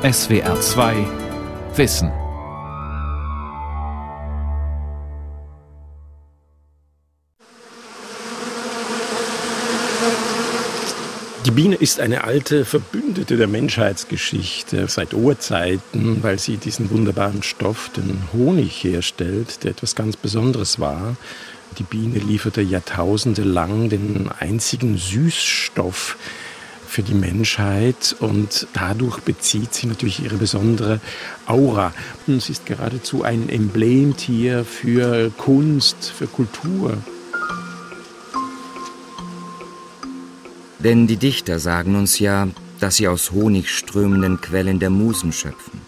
SWR 2 Wissen. Die Biene ist eine alte Verbündete der Menschheitsgeschichte seit Urzeiten, weil sie diesen wunderbaren Stoff, den Honig, herstellt, der etwas ganz Besonderes war. Die Biene lieferte jahrtausende lang den einzigen Süßstoff, für die Menschheit und dadurch bezieht sie natürlich ihre besondere Aura. Und sie ist geradezu ein Emblemtier für Kunst, für Kultur. Denn die Dichter sagen uns ja, dass sie aus honigströmenden Quellen der Musen schöpfen.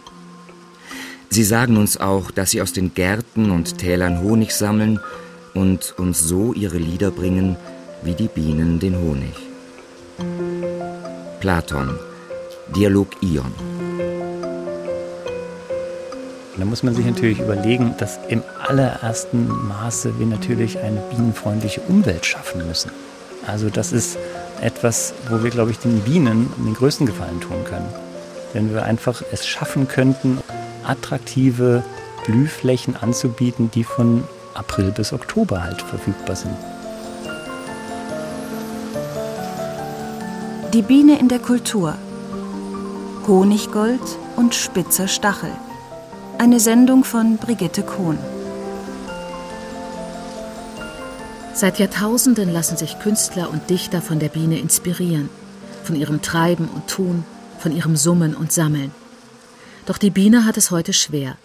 Sie sagen uns auch, dass sie aus den Gärten und Tälern Honig sammeln und uns so ihre Lieder bringen, wie die Bienen den Honig. Platon, Dialog Ion. Da muss man sich natürlich überlegen, dass im allerersten Maße wir natürlich eine bienenfreundliche Umwelt schaffen müssen. Also das ist etwas, wo wir, glaube ich, den Bienen den größten Gefallen tun können. Wenn wir einfach es schaffen könnten, attraktive Blühflächen anzubieten, die von April bis Oktober halt verfügbar sind. Die Biene in der Kultur. Honiggold und spitzer Stachel. Eine Sendung von Brigitte Kohn. Seit Jahrtausenden lassen sich Künstler und Dichter von der Biene inspirieren, von ihrem Treiben und Tun, von ihrem Summen und Sammeln. Doch die Biene hat es heute schwer,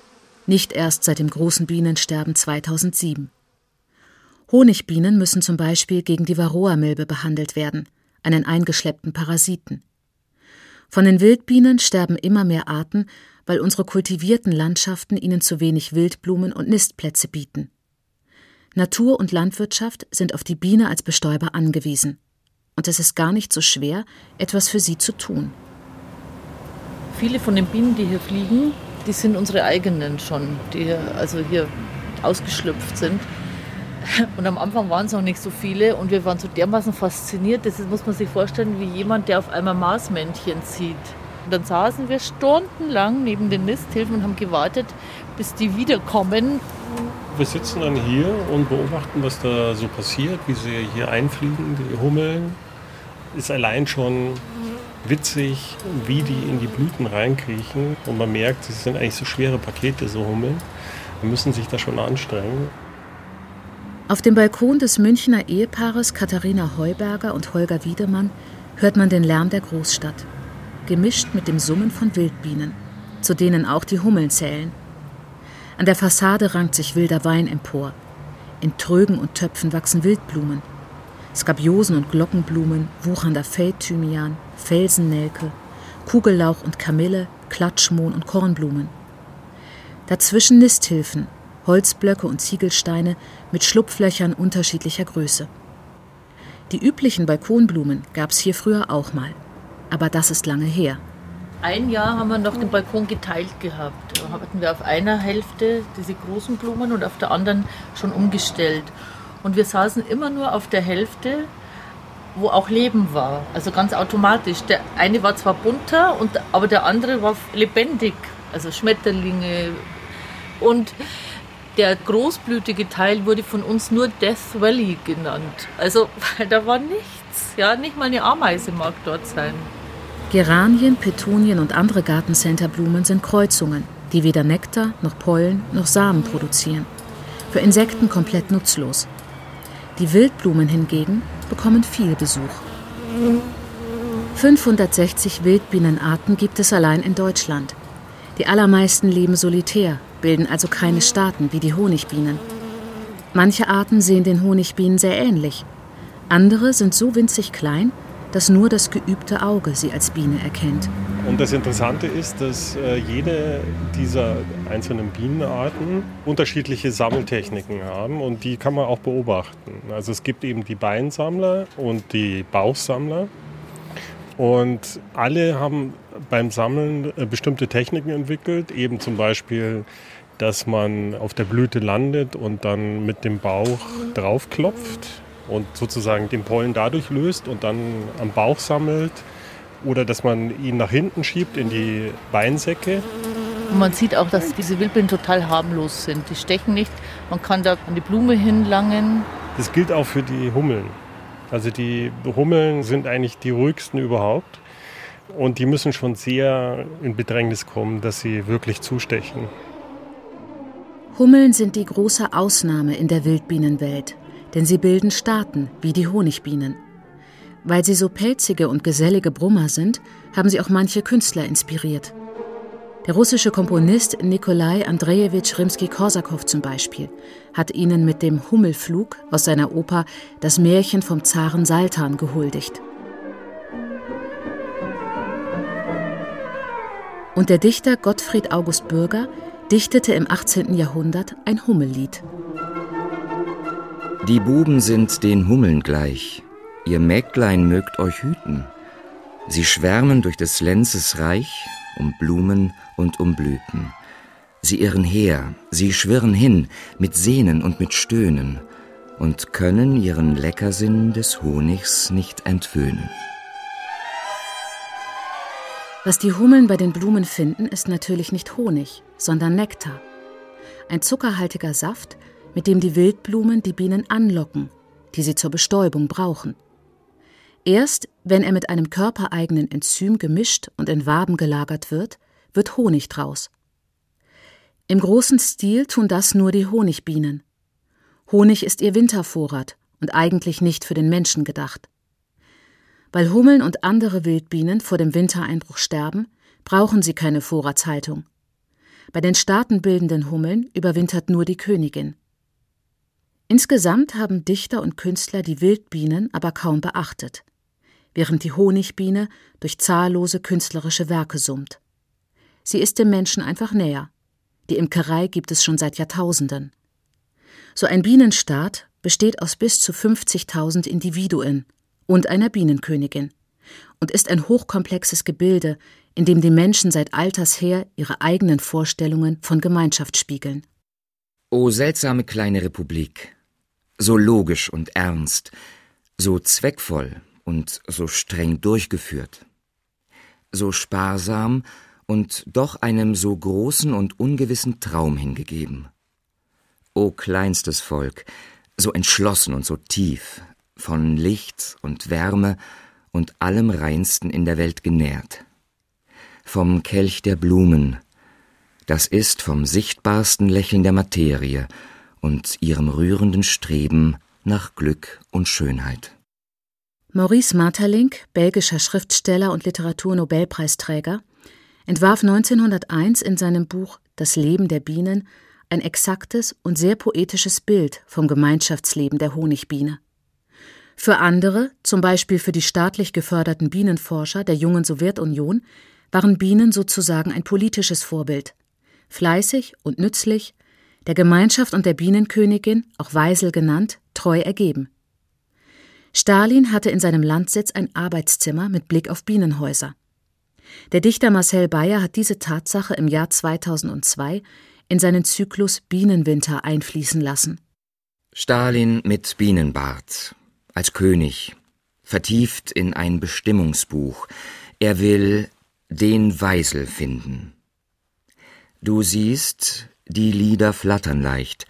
nicht erst seit dem großen Bienensterben 2007. Honigbienen müssen zum Beispiel gegen die Varroa-Milbe behandelt werden, einen eingeschleppten Parasiten. Von den Wildbienen sterben immer mehr Arten, weil unsere kultivierten Landschaften ihnen zu wenig Wildblumen und Nistplätze bieten. Natur und Landwirtschaft sind auf die Biene als Bestäuber angewiesen. Und es ist gar nicht so schwer, etwas für sie zu tun. Viele von den Bienen, die hier fliegen, die sind unsere eigenen schon, die also hier ausgeschlüpft sind. Und am Anfang waren es noch nicht so viele und wir waren so dermaßen fasziniert. Das muss man sich vorstellen, wie jemand, der auf einmal Marsmännchen sieht. Und dann saßen wir stundenlang neben den Nisthilfen und haben gewartet, bis die wiederkommen. Wir sitzen dann hier und beobachten, was da so passiert, wie sie hier einfliegen, die Hummeln. Ist allein schon witzig, wie die in die Blüten reinkriechen. Und man merkt, es sind eigentlich so schwere Pakete, so Hummeln. Wir müssen sich da schon anstrengen. Auf dem Balkon des Münchner Ehepaares Katharina Heuberger und Holger Wiedemann hört man den Lärm der Großstadt, gemischt mit dem Summen von Wildbienen, zu denen auch die Hummeln zählen. An der Fassade rankt sich wilder Wein empor. In Trögen und Töpfen wachsen Wildblumen. Skabiosen und Glockenblumen, wuchernder Feldthymian, Felsennelke, Kugellauch und Kamille, Klatschmohn und Kornblumen. Dazwischen Nisthilfen, Holzblöcke und Ziegelsteine mit Schlupflöchern unterschiedlicher Größe. Die üblichen Balkonblumen gab es hier früher auch mal, aber das ist lange her. Ein Jahr haben wir noch den Balkon geteilt gehabt. Da hatten wir auf einer Hälfte diese großen Blumen und auf der anderen schon umgestellt. Und wir saßen immer nur auf der Hälfte, wo auch Leben war. Also ganz automatisch. Der eine war zwar bunter, und, aber der andere war lebendig. Also Schmetterlinge. Und der großblütige Teil wurde von uns nur Death Valley genannt. Also, weil da war nichts. Ja, nicht mal eine Ameise mag dort sein. Geranien, Petunien und andere Gartencenterblumen sind Kreuzungen, die weder Nektar noch Pollen noch Samen produzieren. Für Insekten komplett nutzlos. Die Wildblumen hingegen bekommen viel Besuch. 560 Wildbienenarten gibt es allein in Deutschland. Die allermeisten leben solitär, bilden also keine Staaten wie die Honigbienen. Manche Arten sehen den Honigbienen sehr ähnlich. Andere sind so winzig klein, dass nur das geübte Auge sie als Biene erkennt. Und das Interessante ist, dass äh, jede dieser einzelnen Bienenarten unterschiedliche Sammeltechniken haben und die kann man auch beobachten. Also es gibt eben die Beinsammler und die Bauchsammler. Und alle haben beim Sammeln äh, bestimmte Techniken entwickelt, eben zum Beispiel, dass man auf der Blüte landet und dann mit dem Bauch draufklopft und sozusagen den Pollen dadurch löst und dann am Bauch sammelt. oder dass man ihn nach hinten schiebt in die Beinsäcke. Und man sieht auch, dass diese Wildbienen total harmlos sind. Die stechen nicht. Man kann da an die Blume hinlangen. Das gilt auch für die Hummeln. Also die Hummeln sind eigentlich die ruhigsten überhaupt. Und die müssen schon sehr in Bedrängnis kommen, dass sie wirklich zustechen. Hummeln sind die große Ausnahme in der Wildbienenwelt, denn sie bilden Staaten wie die Honigbienen. Weil sie so pelzige und gesellige Brummer sind, haben sie auch manche Künstler inspiriert. Der russische Komponist Nikolai Andrejewitsch Rimski-Korsakow zum Beispiel hat ihnen mit dem Hummelflug aus seiner Oper Das Märchen vom Zaren Saltan gehuldigt. Und der Dichter Gottfried August Bürger dichtete im 18. Jahrhundert ein Hummellied. Die Buben sind den Hummeln gleich, ihr Mägdlein mögt euch hüten. Sie schwärmen durch des Lenzes Reich um Blumen und um Blüten. Sie irren her, sie schwirren hin, mit Sehnen und mit Stöhnen, und können ihren Leckersinn des Honigs nicht entwöhnen. Was die Hummeln bei den Blumen finden, ist natürlich nicht Honig, sondern Nektar. Ein zuckerhaltiger Saft, mit dem die Wildblumen die Bienen anlocken, die sie zur Bestäubung brauchen. Erst wenn er mit einem körpereigenen Enzym gemischt und in Waben gelagert wird, wird Honig draus. Im großen Stil tun das nur die Honigbienen. Honig ist ihr Wintervorrat und eigentlich nicht für den Menschen gedacht. Weil Hummeln und andere Wildbienen vor dem Wintereinbruch sterben, brauchen sie keine Vorratshaltung. Bei den staatenbildenden Hummeln überwintert nur die Königin. Insgesamt haben Dichter und Künstler die Wildbienen aber kaum beachtet während die Honigbiene durch zahllose künstlerische Werke summt. Sie ist dem Menschen einfach näher. Die Imkerei gibt es schon seit Jahrtausenden. So ein Bienenstaat besteht aus bis zu 50.000 Individuen und einer Bienenkönigin und ist ein hochkomplexes Gebilde, in dem die Menschen seit alters her ihre eigenen Vorstellungen von Gemeinschaft spiegeln. O seltsame kleine Republik, so logisch und ernst, so zweckvoll und so streng durchgeführt, so sparsam und doch einem so großen und ungewissen Traum hingegeben. O kleinstes Volk, so entschlossen und so tief, von Licht und Wärme und allem Reinsten in der Welt genährt. Vom Kelch der Blumen, das ist vom sichtbarsten Lächeln der Materie und ihrem rührenden Streben nach Glück und Schönheit. Maurice Maeterlinck, belgischer Schriftsteller und Literaturnobelpreisträger, entwarf 1901 in seinem Buch Das Leben der Bienen ein exaktes und sehr poetisches Bild vom Gemeinschaftsleben der Honigbiene. Für andere, zum Beispiel für die staatlich geförderten Bienenforscher der jungen Sowjetunion, waren Bienen sozusagen ein politisches Vorbild. Fleißig und nützlich, der Gemeinschaft und der Bienenkönigin, auch Weisel genannt, treu ergeben. Stalin hatte in seinem Landsitz ein Arbeitszimmer mit Blick auf Bienenhäuser. Der Dichter Marcel Bayer hat diese Tatsache im Jahr 2002 in seinen Zyklus Bienenwinter einfließen lassen. Stalin mit Bienenbart, als König, vertieft in ein Bestimmungsbuch. Er will den Weisel finden. Du siehst, die Lieder flattern leicht.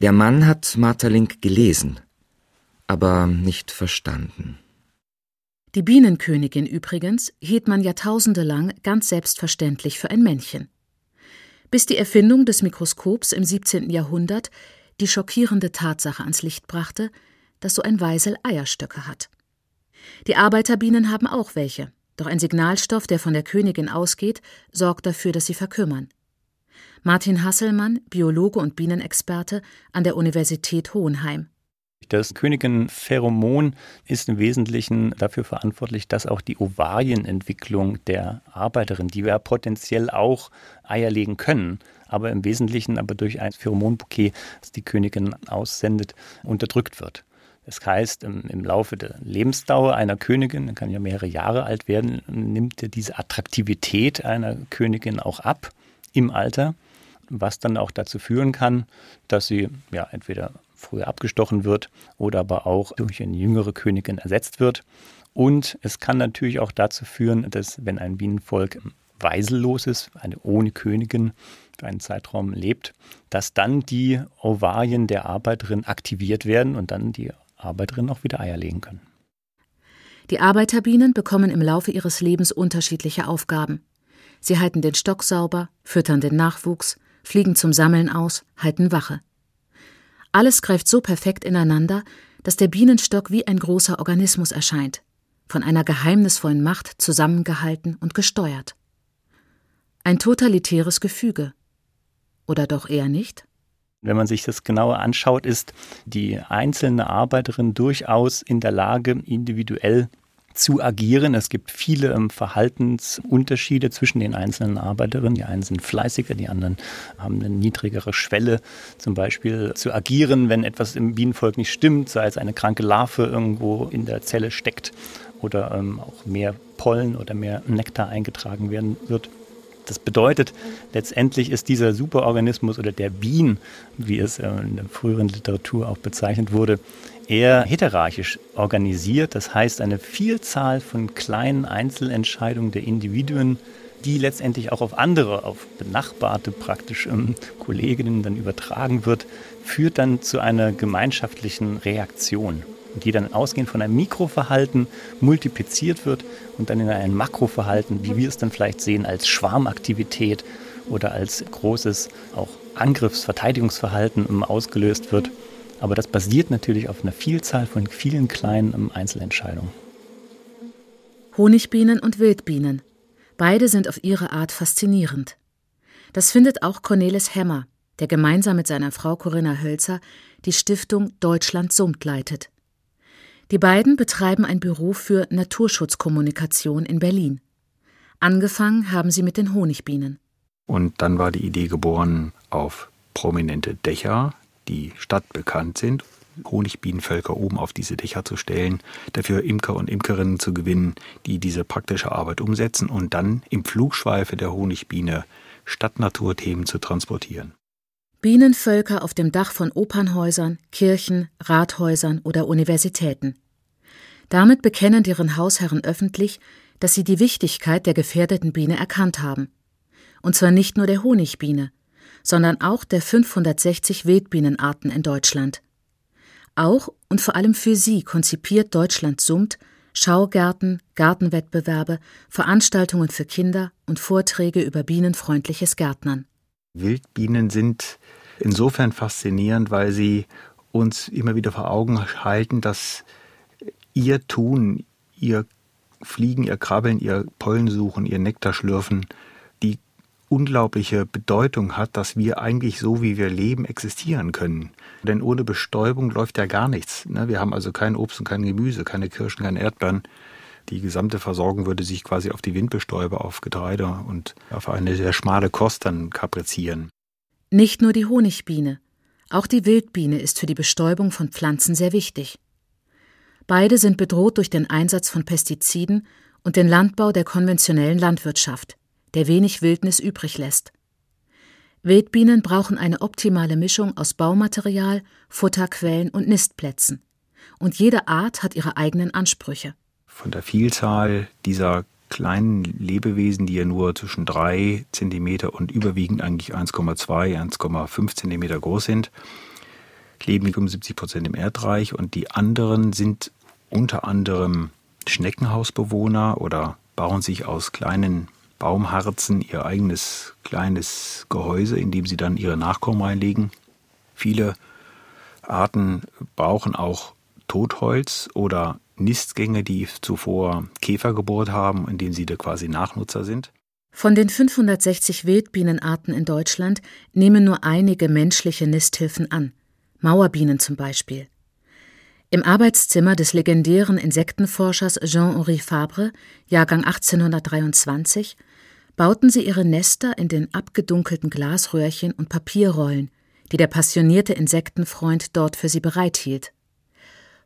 Der Mann hat Marterlink gelesen aber nicht verstanden. Die Bienenkönigin übrigens hielt man jahrtausendelang ganz selbstverständlich für ein Männchen. Bis die Erfindung des Mikroskops im 17. Jahrhundert die schockierende Tatsache ans Licht brachte, dass so ein Weisel Eierstöcke hat. Die Arbeiterbienen haben auch welche, doch ein Signalstoff, der von der Königin ausgeht, sorgt dafür, dass sie verkümmern. Martin Hasselmann, Biologe und Bienenexperte an der Universität Hohenheim. Das Königin-Pheromon ist im Wesentlichen dafür verantwortlich, dass auch die Ovarienentwicklung der Arbeiterin, die ja potenziell auch Eier legen können, aber im Wesentlichen aber durch ein Pheromonbouquet, das die Königin aussendet, unterdrückt wird. Das heißt, im, Laufe der Lebensdauer einer Königin, kann ja mehrere Jahre alt werden, nimmt diese Attraktivität einer Königin auch ab im Alter, was dann auch dazu führen kann, dass sie ja entweder früher abgestochen wird oder aber auch durch eine jüngere Königin ersetzt wird. Und es kann natürlich auch dazu führen, dass wenn ein Bienenvolk weisellos ist, eine ohne Königin für einen Zeitraum lebt, dass dann die Ovarien der Arbeiterin aktiviert werden und dann die Arbeiterin auch wieder Eier legen können. Die Arbeiterbienen bekommen im Laufe ihres Lebens unterschiedliche Aufgaben. Sie halten den Stock sauber, füttern den Nachwuchs, fliegen zum Sammeln aus, halten Wache. Alles greift so perfekt ineinander, dass der Bienenstock wie ein großer Organismus erscheint, von einer geheimnisvollen Macht zusammengehalten und gesteuert. Ein totalitäres Gefüge. Oder doch eher nicht? Wenn man sich das genauer anschaut, ist die einzelne Arbeiterin durchaus in der Lage, individuell zu agieren. Es gibt viele ähm, Verhaltensunterschiede zwischen den einzelnen Arbeiterinnen. Die einen sind fleißiger, die anderen haben eine niedrigere Schwelle, zum Beispiel zu agieren, wenn etwas im Bienenvolk nicht stimmt, sei es eine kranke Larve irgendwo in der Zelle steckt oder ähm, auch mehr Pollen oder mehr Nektar eingetragen werden wird. Das bedeutet, letztendlich ist dieser Superorganismus oder der Bienen, wie es äh, in der früheren Literatur auch bezeichnet wurde, eher heterarchisch organisiert. Das heißt, eine Vielzahl von kleinen Einzelentscheidungen der Individuen, die letztendlich auch auf andere, auf benachbarte praktisch ähm, Kolleginnen dann übertragen wird, führt dann zu einer gemeinschaftlichen Reaktion die dann ausgehend von einem Mikroverhalten multipliziert wird und dann in ein Makroverhalten, wie wir es dann vielleicht sehen, als Schwarmaktivität oder als großes auch Angriffs-, Verteidigungsverhalten ausgelöst wird. Aber das basiert natürlich auf einer Vielzahl von vielen kleinen Einzelentscheidungen. Honigbienen und Wildbienen. Beide sind auf ihre Art faszinierend. Das findet auch Cornelis Hemmer, der gemeinsam mit seiner Frau Corinna Hölzer die Stiftung Deutschland summt leitet. Die beiden betreiben ein Büro für Naturschutzkommunikation in Berlin. Angefangen haben sie mit den Honigbienen. Und dann war die Idee geboren, auf prominente Dächer, die stadtbekannt sind, Honigbienenvölker oben auf diese Dächer zu stellen, dafür Imker und Imkerinnen zu gewinnen, die diese praktische Arbeit umsetzen und dann im Flugschweife der Honigbiene Stadtnaturthemen zu transportieren. Bienenvölker auf dem Dach von Opernhäusern, Kirchen, Rathäusern oder Universitäten. Damit bekennen deren Hausherren öffentlich, dass sie die Wichtigkeit der gefährdeten Biene erkannt haben. Und zwar nicht nur der Honigbiene, sondern auch der 560 Wildbienenarten in Deutschland. Auch und vor allem für sie konzipiert Deutschland summt Schaugärten, Gartenwettbewerbe, Veranstaltungen für Kinder und Vorträge über bienenfreundliches Gärtnern. Wildbienen sind insofern faszinierend, weil sie uns immer wieder vor Augen halten, dass ihr Tun, ihr Fliegen, ihr Krabbeln, ihr Pollen suchen, ihr Nektar schlürfen, die unglaubliche Bedeutung hat, dass wir eigentlich so, wie wir leben, existieren können. Denn ohne Bestäubung läuft ja gar nichts. Ne? Wir haben also kein Obst und kein Gemüse, keine Kirschen, keine Erdbeeren. Die gesamte Versorgung würde sich quasi auf die Windbestäube, auf Getreide und auf eine sehr schmale Kost dann kaprizieren. Nicht nur die Honigbiene, auch die Wildbiene ist für die Bestäubung von Pflanzen sehr wichtig. Beide sind bedroht durch den Einsatz von Pestiziden und den Landbau der konventionellen Landwirtschaft, der wenig Wildnis übrig lässt. Wildbienen brauchen eine optimale Mischung aus Baumaterial, Futterquellen und Nistplätzen. Und jede Art hat ihre eigenen Ansprüche von der Vielzahl dieser kleinen Lebewesen, die ja nur zwischen drei Zentimeter und überwiegend eigentlich 1,2, 1,5 Zentimeter groß sind, leben 75 Prozent im Erdreich und die anderen sind unter anderem Schneckenhausbewohner oder bauen sich aus kleinen Baumharzen ihr eigenes kleines Gehäuse, in dem sie dann ihre Nachkommen reinlegen. Viele Arten brauchen auch Totholz oder Nistgänge, die zuvor Käfer gebohrt haben, indem sie da quasi Nachnutzer sind. Von den 560 Wildbienenarten in Deutschland nehmen nur einige menschliche Nisthilfen an, Mauerbienen zum Beispiel. Im Arbeitszimmer des legendären Insektenforschers Jean-Henri Fabre, Jahrgang 1823, bauten sie ihre Nester in den abgedunkelten Glasröhrchen und Papierrollen, die der passionierte Insektenfreund dort für sie bereithielt.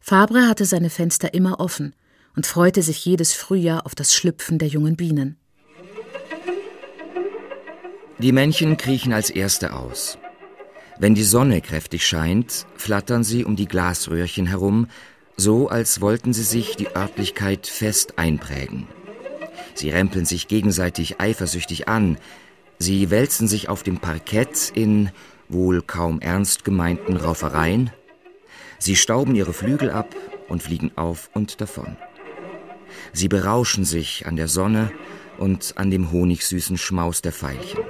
Fabre hatte seine Fenster immer offen und freute sich jedes Frühjahr auf das Schlüpfen der jungen Bienen. Die Männchen kriechen als erste aus. Wenn die Sonne kräftig scheint, flattern sie um die Glasröhrchen herum, so als wollten sie sich die Örtlichkeit fest einprägen. Sie rempeln sich gegenseitig eifersüchtig an, sie wälzen sich auf dem Parkett in wohl kaum ernst gemeinten Raufereien, sie stauben ihre Flügel ab und fliegen auf und davon. Sie berauschen sich an der Sonne und an dem honigsüßen Schmaus der Veilchen.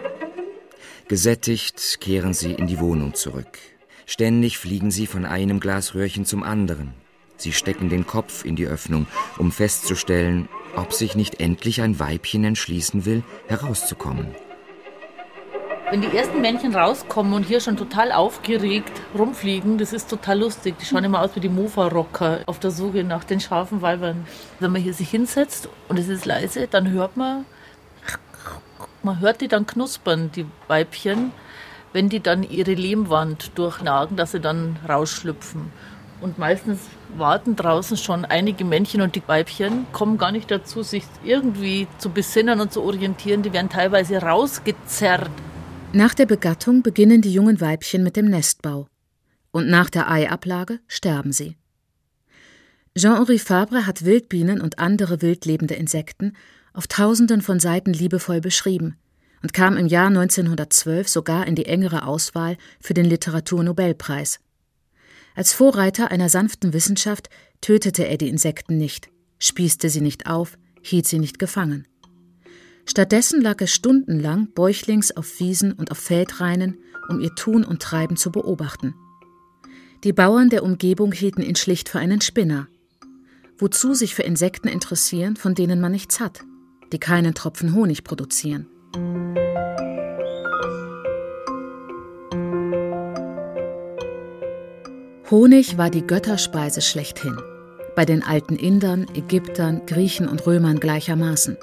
Gesättigt kehren sie in die Wohnung zurück. Ständig fliegen sie von einem Glasröhrchen zum anderen. Sie stecken den Kopf in die Öffnung, um festzustellen, ob sich nicht endlich ein Weibchen entschließen will, herauszukommen. Wenn die ersten Männchen rauskommen und hier schon total aufgeregt rumfliegen, das ist total lustig. Die schauen immer aus wie die Mofa-Rocker auf der Suche nach den scharfen Weibern. Wenn man hier sich hinsetzt und es ist leise, dann hört man, man hört die dann knuspern, die Weibchen, wenn die dann ihre Lehmwand durchnagen, dass sie dann rausschlüpfen. Und meistens warten draußen schon einige Männchen und die Weibchen kommen gar nicht dazu, sich irgendwie zu besinnen und zu orientieren. Die werden teilweise rausgezerrt nach der Begattung beginnen die jungen Weibchen mit dem Nestbau. Und nach der Eiablage sterben sie. Jean-Henri Fabre hat Wildbienen und andere wildlebende Insekten auf Tausenden von Seiten liebevoll beschrieben und kam im Jahr 1912 sogar in die engere Auswahl für den Literaturnobelpreis. Als Vorreiter einer sanften Wissenschaft tötete er die Insekten nicht, spießte sie nicht auf, hielt sie nicht gefangen. Stattdessen lag er stundenlang bäuchlings auf Wiesen und auf Feldreinen, um ihr Tun und Treiben zu beobachten. Die Bauern der Umgebung hielten ihn schlicht für einen Spinner. Wozu sich für Insekten interessieren, von denen man nichts hat, die keinen Tropfen Honig produzieren? Honig war die Götterspeise schlechthin. Bei den alten Indern, Ägyptern, Griechen und Römern gleichermaßen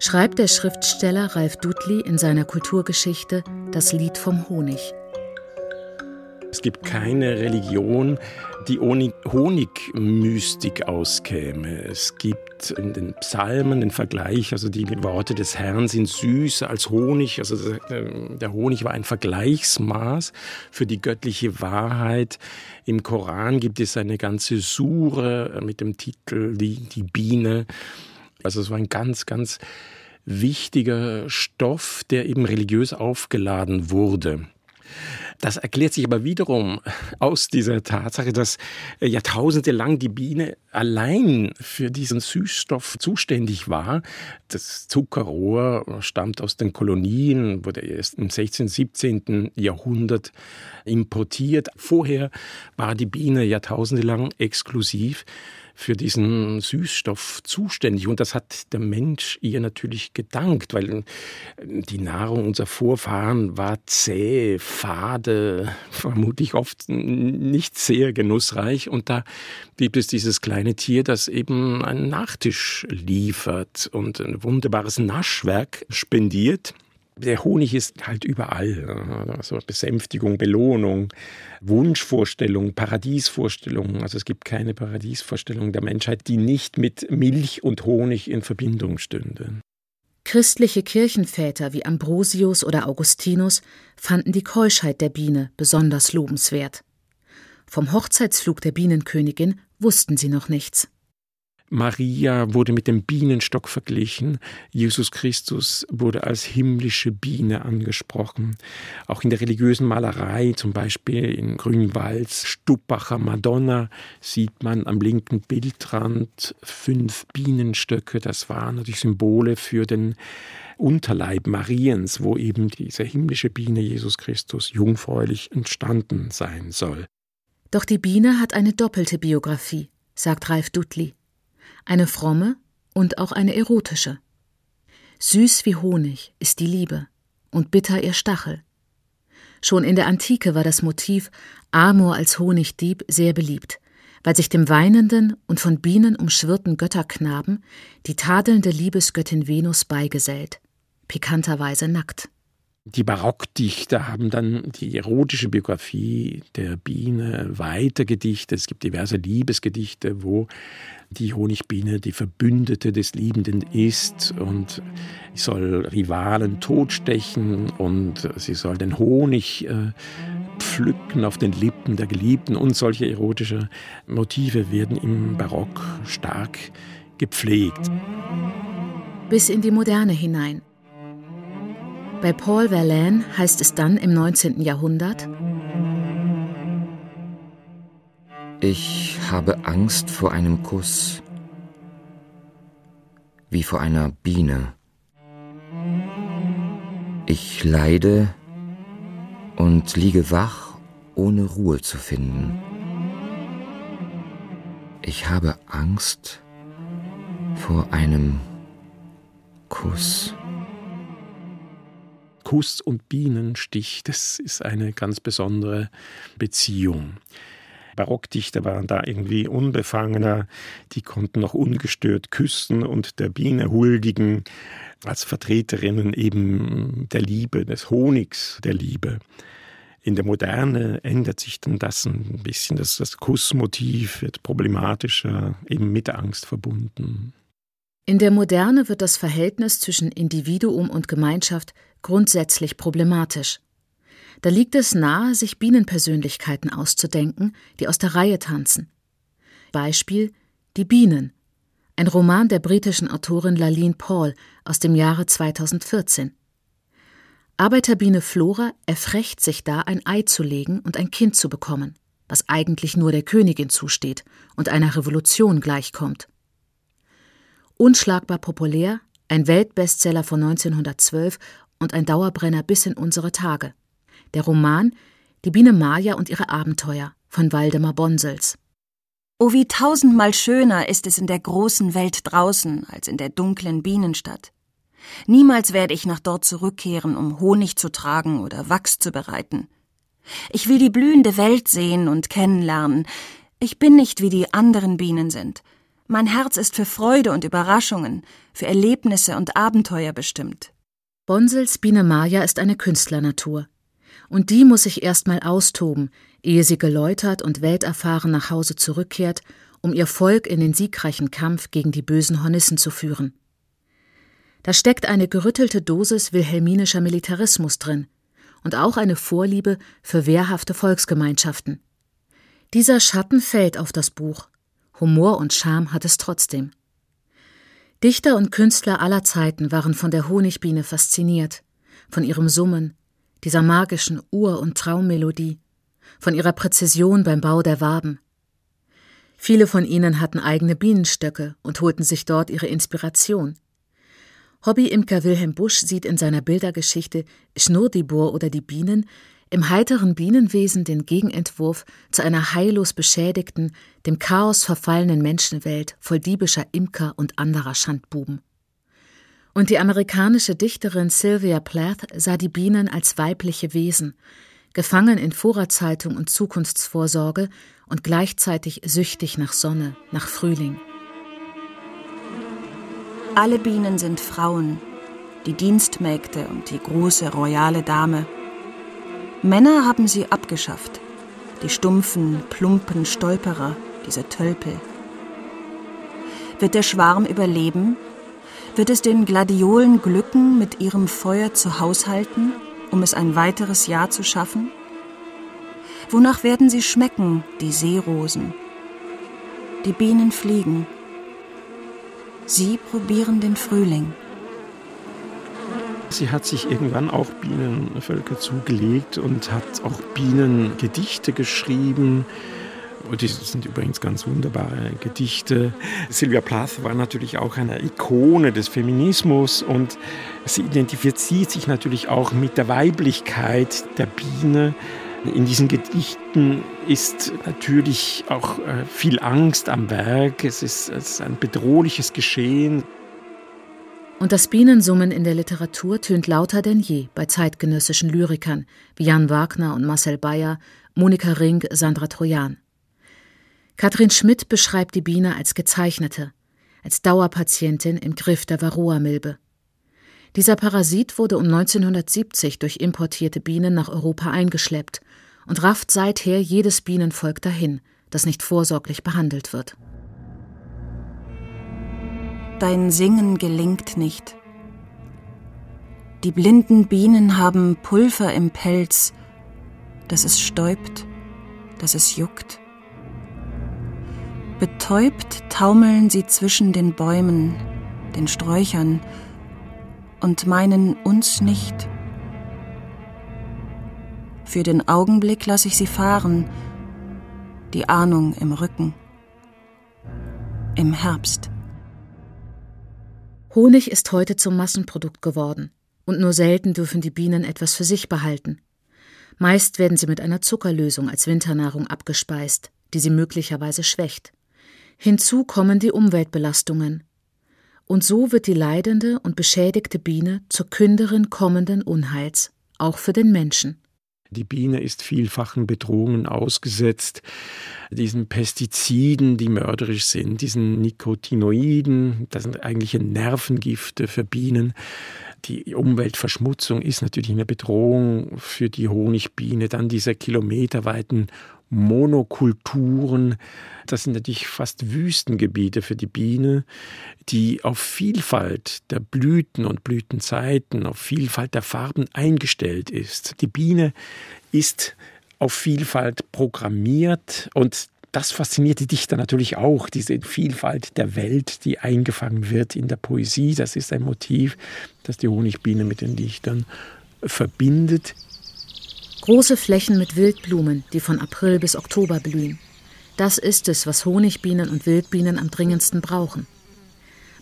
schreibt der Schriftsteller Ralf Dudley in seiner Kulturgeschichte Das Lied vom Honig. Es gibt keine Religion, die ohne Honigmystik auskäme. Es gibt in den Psalmen den Vergleich, also die Worte des Herrn sind süßer als Honig. Also der Honig war ein Vergleichsmaß für die göttliche Wahrheit. Im Koran gibt es eine ganze Sure mit dem Titel Die, die Biene. Also es war ein ganz, ganz wichtiger Stoff, der eben religiös aufgeladen wurde. Das erklärt sich aber wiederum aus dieser Tatsache, dass jahrtausendelang die Biene allein für diesen Süßstoff zuständig war. Das Zuckerrohr stammt aus den Kolonien, wurde erst im 16., 17. Jahrhundert importiert. Vorher war die Biene jahrtausendelang exklusiv für diesen Süßstoff zuständig. Und das hat der Mensch ihr natürlich gedankt, weil äh, die Nahrung unserer Vorfahren war zäh, fade, vermutlich oft nicht sehr genussreich. Und da gibt es dieses kleine Tier, das eben einen Nachtisch liefert und ein wunderbares Naschwerk spendiert der Honig ist halt überall. Also Besänftigung, Belohnung, Wunschvorstellung, Paradiesvorstellung. Also es gibt keine Paradiesvorstellung der Menschheit, die nicht mit Milch und Honig in Verbindung stünde. Christliche Kirchenväter wie Ambrosius oder Augustinus fanden die Keuschheit der Biene besonders lobenswert. Vom Hochzeitsflug der Bienenkönigin wussten sie noch nichts. Maria wurde mit dem Bienenstock verglichen. Jesus Christus wurde als himmlische Biene angesprochen. Auch in der religiösen Malerei, zum Beispiel in Grünwalds Stuppacher Madonna, sieht man am linken Bildrand fünf Bienenstöcke. Das waren natürlich Symbole für den Unterleib Mariens, wo eben diese himmlische Biene Jesus Christus jungfräulich entstanden sein soll. Doch die Biene hat eine doppelte Biografie, sagt Ralf Dudley eine fromme und auch eine erotische. Süß wie Honig ist die Liebe und bitter ihr Stachel. Schon in der Antike war das Motiv Amor als Honigdieb sehr beliebt, weil sich dem weinenden und von Bienen umschwirrten Götterknaben die tadelnde Liebesgöttin Venus beigesellt, pikanterweise nackt. Die Barockdichter haben dann die erotische Biografie der Biene weitergedichtet. Es gibt diverse Liebesgedichte, wo die Honigbiene die Verbündete des Liebenden ist und soll Rivalen totstechen und sie soll den Honig äh, Pflücken auf den Lippen der Geliebten und solche erotische Motive werden im Barock stark gepflegt. Bis in die Moderne hinein. Bei Paul Verlaine heißt es dann im 19. Jahrhundert, Ich habe Angst vor einem Kuss, wie vor einer Biene. Ich leide und liege wach, ohne Ruhe zu finden. Ich habe Angst vor einem Kuss. Kuss und Bienenstich, das ist eine ganz besondere Beziehung. Barockdichter waren da irgendwie unbefangener, die konnten noch ungestört küssen und der Biene huldigen als Vertreterinnen eben der Liebe, des Honigs der Liebe. In der Moderne ändert sich dann das ein bisschen. Das, das Kussmotiv wird problematischer, eben mit Angst verbunden. In der Moderne wird das Verhältnis zwischen Individuum und Gemeinschaft grundsätzlich problematisch. Da liegt es nahe, sich Bienenpersönlichkeiten auszudenken, die aus der Reihe tanzen. Beispiel Die Bienen, ein Roman der britischen Autorin Laline Paul aus dem Jahre 2014. Arbeiterbiene Flora erfrecht sich da, ein Ei zu legen und ein Kind zu bekommen, was eigentlich nur der Königin zusteht und einer Revolution gleichkommt. Unschlagbar populär, ein Weltbestseller von 1912 und ein Dauerbrenner bis in unsere Tage. Der Roman Die Biene Maja und ihre Abenteuer von Waldemar Bonsels. Oh, wie tausendmal schöner ist es in der großen Welt draußen als in der dunklen Bienenstadt. Niemals werde ich nach dort zurückkehren, um Honig zu tragen oder Wachs zu bereiten. Ich will die blühende Welt sehen und kennenlernen. Ich bin nicht wie die anderen Bienen sind. Mein Herz ist für Freude und Überraschungen, für Erlebnisse und Abenteuer bestimmt. Bonsels Biene Maja ist eine Künstlernatur und die muss sich erstmal austoben, ehe sie geläutert und welterfahren nach Hause zurückkehrt, um ihr Volk in den siegreichen Kampf gegen die bösen Hornissen zu führen. Da steckt eine gerüttelte Dosis wilhelminischer Militarismus drin und auch eine Vorliebe für wehrhafte Volksgemeinschaften. Dieser Schatten fällt auf das Buch. Humor und Charme hat es trotzdem. Dichter und Künstler aller Zeiten waren von der Honigbiene fasziniert, von ihrem Summen, dieser magischen Ur- und Traummelodie, von ihrer Präzision beim Bau der Waben. Viele von ihnen hatten eigene Bienenstöcke und holten sich dort ihre Inspiration. Hobbyimker Wilhelm Busch sieht in seiner Bildergeschichte Schnurdibur oder die Bienen im heiteren Bienenwesen den Gegenentwurf zu einer heillos beschädigten, dem Chaos verfallenen Menschenwelt voll diebischer Imker und anderer Schandbuben. Und die amerikanische Dichterin Sylvia Plath sah die Bienen als weibliche Wesen, gefangen in Vorratshaltung und Zukunftsvorsorge und gleichzeitig süchtig nach Sonne, nach Frühling. Alle Bienen sind Frauen, die Dienstmägde und die große royale Dame. Männer haben sie abgeschafft, die stumpfen, plumpen Stolperer, diese Tölpel. Wird der Schwarm überleben, wird es den Gladiolen glücken, mit ihrem Feuer zu haushalten, um es ein weiteres Jahr zu schaffen? Wonach werden sie schmecken, die Seerosen? Die Bienen fliegen. Sie probieren den Frühling. Sie hat sich irgendwann auch Bienenvölker zugelegt und hat auch Bienengedichte geschrieben. Die sind übrigens ganz wunderbare Gedichte. Sylvia Plath war natürlich auch eine Ikone des Feminismus und sie identifiziert sich natürlich auch mit der Weiblichkeit der Biene. In diesen Gedichten ist natürlich auch äh, viel Angst am Werk. Es ist, es ist ein bedrohliches Geschehen. Und das Bienensummen in der Literatur tönt lauter denn je bei zeitgenössischen Lyrikern wie Jan Wagner und Marcel Bayer, Monika Ring, Sandra Trojan. Katrin Schmidt beschreibt die Biene als Gezeichnete, als Dauerpatientin im Griff der Varroa-Milbe. Dieser Parasit wurde um 1970 durch importierte Bienen nach Europa eingeschleppt und rafft seither jedes Bienenvolk dahin, das nicht vorsorglich behandelt wird. Dein Singen gelingt nicht. Die blinden Bienen haben Pulver im Pelz, dass es stäubt, dass es juckt. Betäubt taumeln sie zwischen den Bäumen, den Sträuchern und meinen uns nicht. Für den Augenblick lasse ich sie fahren, die Ahnung im Rücken. Im Herbst. Honig ist heute zum Massenprodukt geworden, und nur selten dürfen die Bienen etwas für sich behalten. Meist werden sie mit einer Zuckerlösung als Winternahrung abgespeist, die sie möglicherweise schwächt. Hinzu kommen die Umweltbelastungen. Und so wird die leidende und beschädigte Biene zur Künderin kommenden Unheils, auch für den Menschen. Die Biene ist vielfachen Bedrohungen ausgesetzt, diesen Pestiziden, die mörderisch sind, diesen Nicotinoiden, das sind eigentliche Nervengifte für Bienen. Die Umweltverschmutzung ist natürlich eine Bedrohung für die Honigbiene. Dann diese kilometerweiten Monokulturen. Das sind natürlich fast Wüstengebiete für die Biene, die auf Vielfalt der Blüten und Blütenzeiten, auf Vielfalt der Farben eingestellt ist. Die Biene ist auf Vielfalt programmiert und das fasziniert die Dichter natürlich auch, diese Vielfalt der Welt, die eingefangen wird in der Poesie. Das ist ein Motiv, das die Honigbiene mit den Dichtern verbindet. Große Flächen mit Wildblumen, die von April bis Oktober blühen. Das ist es, was Honigbienen und Wildbienen am dringendsten brauchen.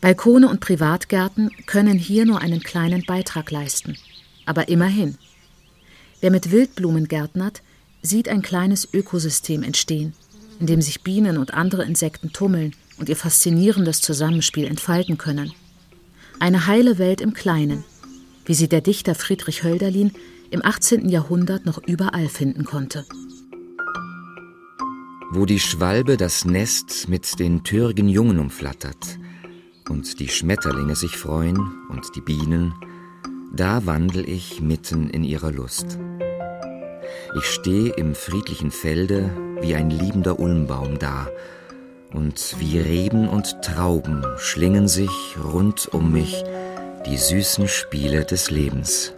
Balkone und Privatgärten können hier nur einen kleinen Beitrag leisten. Aber immerhin. Wer mit Wildblumen gärtnert, sieht ein kleines Ökosystem entstehen, in dem sich Bienen und andere Insekten tummeln und ihr faszinierendes Zusammenspiel entfalten können. Eine heile Welt im Kleinen, wie sie der Dichter Friedrich Hölderlin im 18. Jahrhundert noch überall finden konnte. Wo die Schwalbe das Nest mit den türgen Jungen umflattert und die Schmetterlinge sich freuen und die Bienen, da wandel ich mitten in ihrer Lust. Ich stehe im friedlichen Felde wie ein liebender Ulmbaum da, und wie Reben und Trauben schlingen sich rund um mich die süßen Spiele des Lebens.